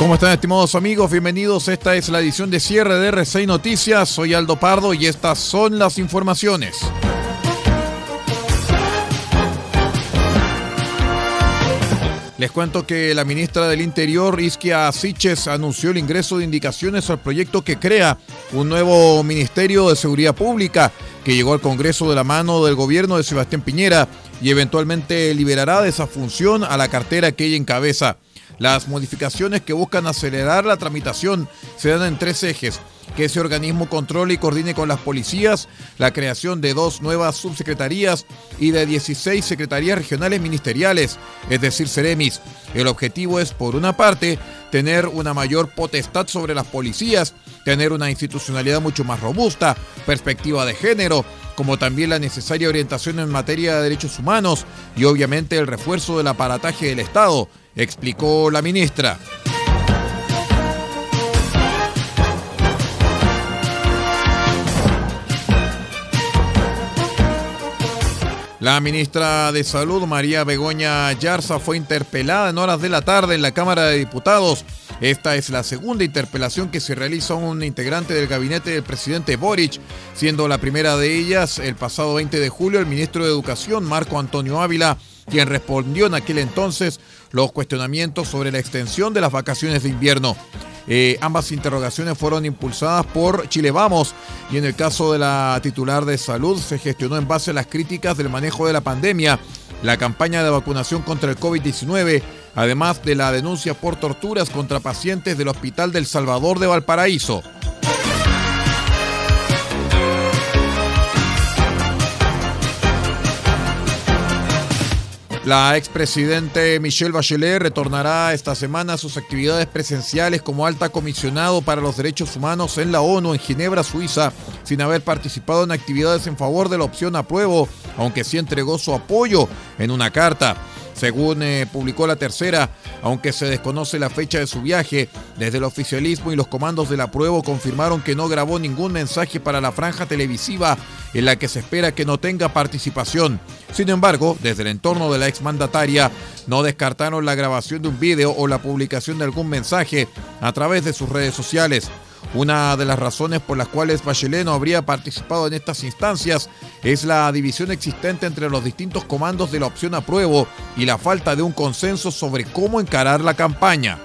¿Cómo están estimados amigos? Bienvenidos. Esta es la edición de cierre de R6 Noticias. Soy Aldo Pardo y estas son las informaciones. Les cuento que la ministra del Interior, Isquia Siches, anunció el ingreso de indicaciones al proyecto que crea un nuevo Ministerio de Seguridad Pública que llegó al Congreso de la mano del gobierno de Sebastián Piñera y eventualmente liberará de esa función a la cartera que ella encabeza. Las modificaciones que buscan acelerar la tramitación se dan en tres ejes. Que ese organismo controle y coordine con las policías, la creación de dos nuevas subsecretarías y de 16 secretarías regionales ministeriales, es decir, Ceremis. El objetivo es, por una parte, tener una mayor potestad sobre las policías, tener una institucionalidad mucho más robusta, perspectiva de género, como también la necesaria orientación en materia de derechos humanos y obviamente el refuerzo del aparataje del Estado explicó la ministra. La ministra de Salud, María Begoña Yarza, fue interpelada en horas de la tarde en la Cámara de Diputados. Esta es la segunda interpelación que se realiza a un integrante del gabinete del presidente Boric, siendo la primera de ellas el pasado 20 de julio el ministro de Educación, Marco Antonio Ávila, quien respondió en aquel entonces los cuestionamientos sobre la extensión de las vacaciones de invierno. Eh, ambas interrogaciones fueron impulsadas por Chile Vamos y en el caso de la titular de salud se gestionó en base a las críticas del manejo de la pandemia, la campaña de vacunación contra el COVID-19, además de la denuncia por torturas contra pacientes del Hospital del Salvador de Valparaíso. La expresidente Michelle Bachelet retornará esta semana a sus actividades presenciales como alta comisionado para los derechos humanos en la ONU en Ginebra, Suiza, sin haber participado en actividades en favor de la opción apruebo, aunque sí entregó su apoyo en una carta. Según eh, publicó la tercera, aunque se desconoce la fecha de su viaje, desde el oficialismo y los comandos de la prueba confirmaron que no grabó ningún mensaje para la franja televisiva en la que se espera que no tenga participación. Sin embargo, desde el entorno de la exmandataria no descartaron la grabación de un vídeo o la publicación de algún mensaje a través de sus redes sociales. Una de las razones por las cuales Bachelet no habría participado en estas instancias es la división existente entre los distintos comandos de la opción apruebo y la falta de un consenso sobre cómo encarar la campaña.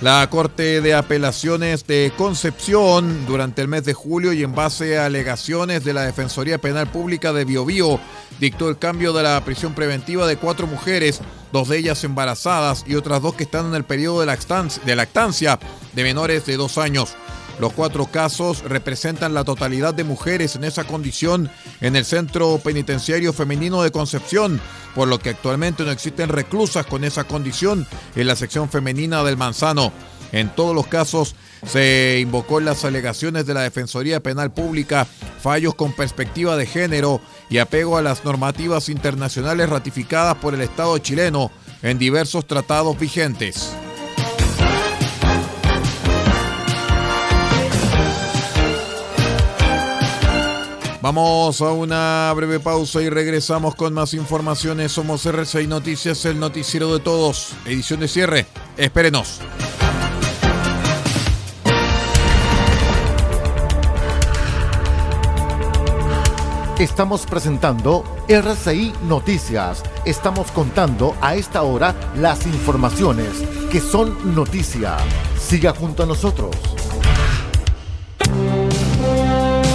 La Corte de Apelaciones de Concepción, durante el mes de julio y en base a alegaciones de la Defensoría Penal Pública de Biobío, dictó el cambio de la prisión preventiva de cuatro mujeres, dos de ellas embarazadas y otras dos que están en el periodo de lactancia de, menores de dos años. Los cuatro casos representan la totalidad de mujeres en esa condición en el Centro Penitenciario Femenino de Concepción, por lo que actualmente no existen reclusas con esa condición en la sección femenina del Manzano. En todos los casos se invocó en las alegaciones de la Defensoría Penal Pública fallos con perspectiva de género y apego a las normativas internacionales ratificadas por el Estado chileno en diversos tratados vigentes. Vamos a una breve pausa y regresamos con más informaciones. Somos RCI Noticias, el noticiero de todos. Edición de cierre. Espérenos. Estamos presentando RCI Noticias. Estamos contando a esta hora las informaciones que son noticia. Siga junto a nosotros.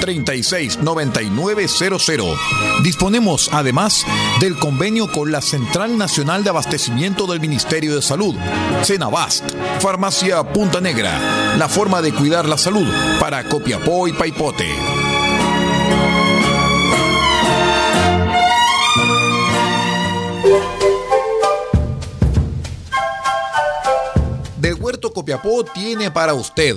36 9900. Disponemos además del convenio con la Central Nacional de Abastecimiento del Ministerio de Salud, Cenabast, Farmacia Punta Negra, la forma de cuidar la salud para Copiapó y Paipote. Del Huerto Copiapó tiene para usted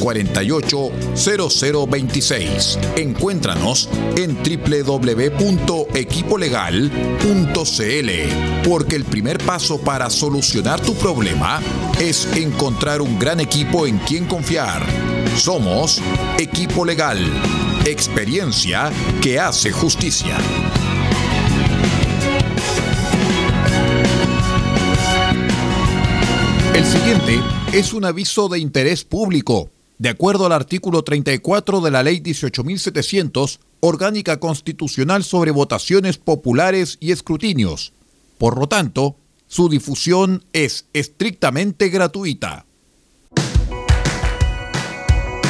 48 0026. Encuéntranos en www.equipolegal.cl porque el primer paso para solucionar tu problema es encontrar un gran equipo en quien confiar. Somos Equipo Legal, experiencia que hace justicia. El siguiente es un aviso de interés público. De acuerdo al artículo 34 de la Ley 18.700, Orgánica Constitucional sobre Votaciones Populares y Escrutinios. Por lo tanto, su difusión es estrictamente gratuita.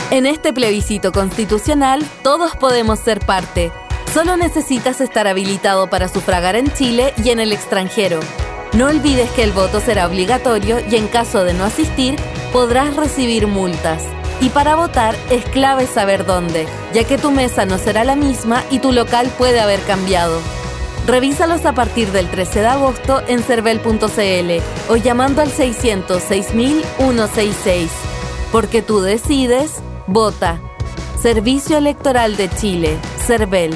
En este plebiscito constitucional, todos podemos ser parte. Solo necesitas estar habilitado para sufragar en Chile y en el extranjero. No olvides que el voto será obligatorio y en caso de no asistir, podrás recibir multas. Y para votar es clave saber dónde, ya que tu mesa no será la misma y tu local puede haber cambiado. Revísalos a partir del 13 de agosto en cervel.cl o llamando al 606.166. Porque tú decides, vota. Servicio Electoral de Chile, CERVEL.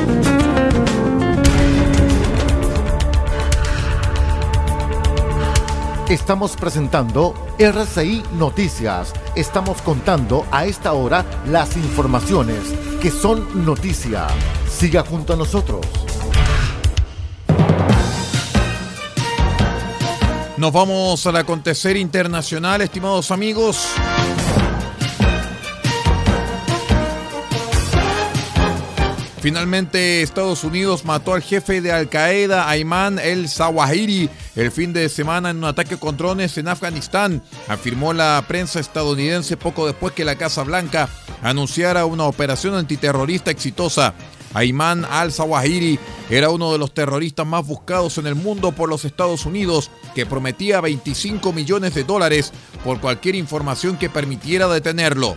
Estamos presentando RCI Noticias. Estamos contando a esta hora las informaciones que son noticia. Siga junto a nosotros. Nos vamos al acontecer internacional, estimados amigos. Finalmente, Estados Unidos mató al jefe de Al Qaeda, Ayman el Zawahiri, el fin de semana en un ataque con drones en Afganistán, afirmó la prensa estadounidense poco después que la Casa Blanca anunciara una operación antiterrorista exitosa. Ayman al-Zawahiri era uno de los terroristas más buscados en el mundo por los Estados Unidos, que prometía 25 millones de dólares por cualquier información que permitiera detenerlo.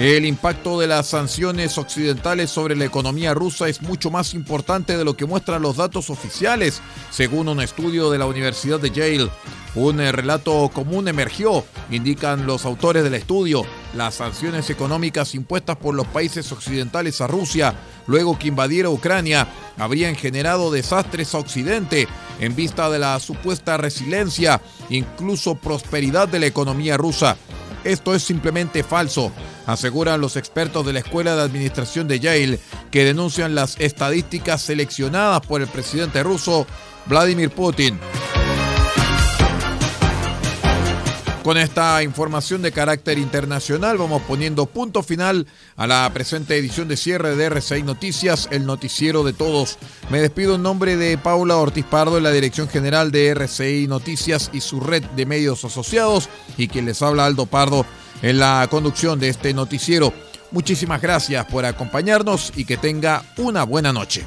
El impacto de las sanciones occidentales sobre la economía rusa es mucho más importante de lo que muestran los datos oficiales, según un estudio de la Universidad de Yale. Un eh, relato común emergió, indican los autores del estudio. Las sanciones económicas impuestas por los países occidentales a Rusia, luego que invadiera Ucrania, habrían generado desastres a Occidente en vista de la supuesta resiliencia, incluso prosperidad de la economía rusa. Esto es simplemente falso, aseguran los expertos de la Escuela de Administración de Yale, que denuncian las estadísticas seleccionadas por el presidente ruso Vladimir Putin. Con esta información de carácter internacional vamos poniendo punto final a la presente edición de cierre de RCI Noticias, el noticiero de todos. Me despido en nombre de Paula Ortiz Pardo la Dirección General de RCI Noticias y su red de medios asociados y quien les habla Aldo Pardo en la conducción de este noticiero. Muchísimas gracias por acompañarnos y que tenga una buena noche.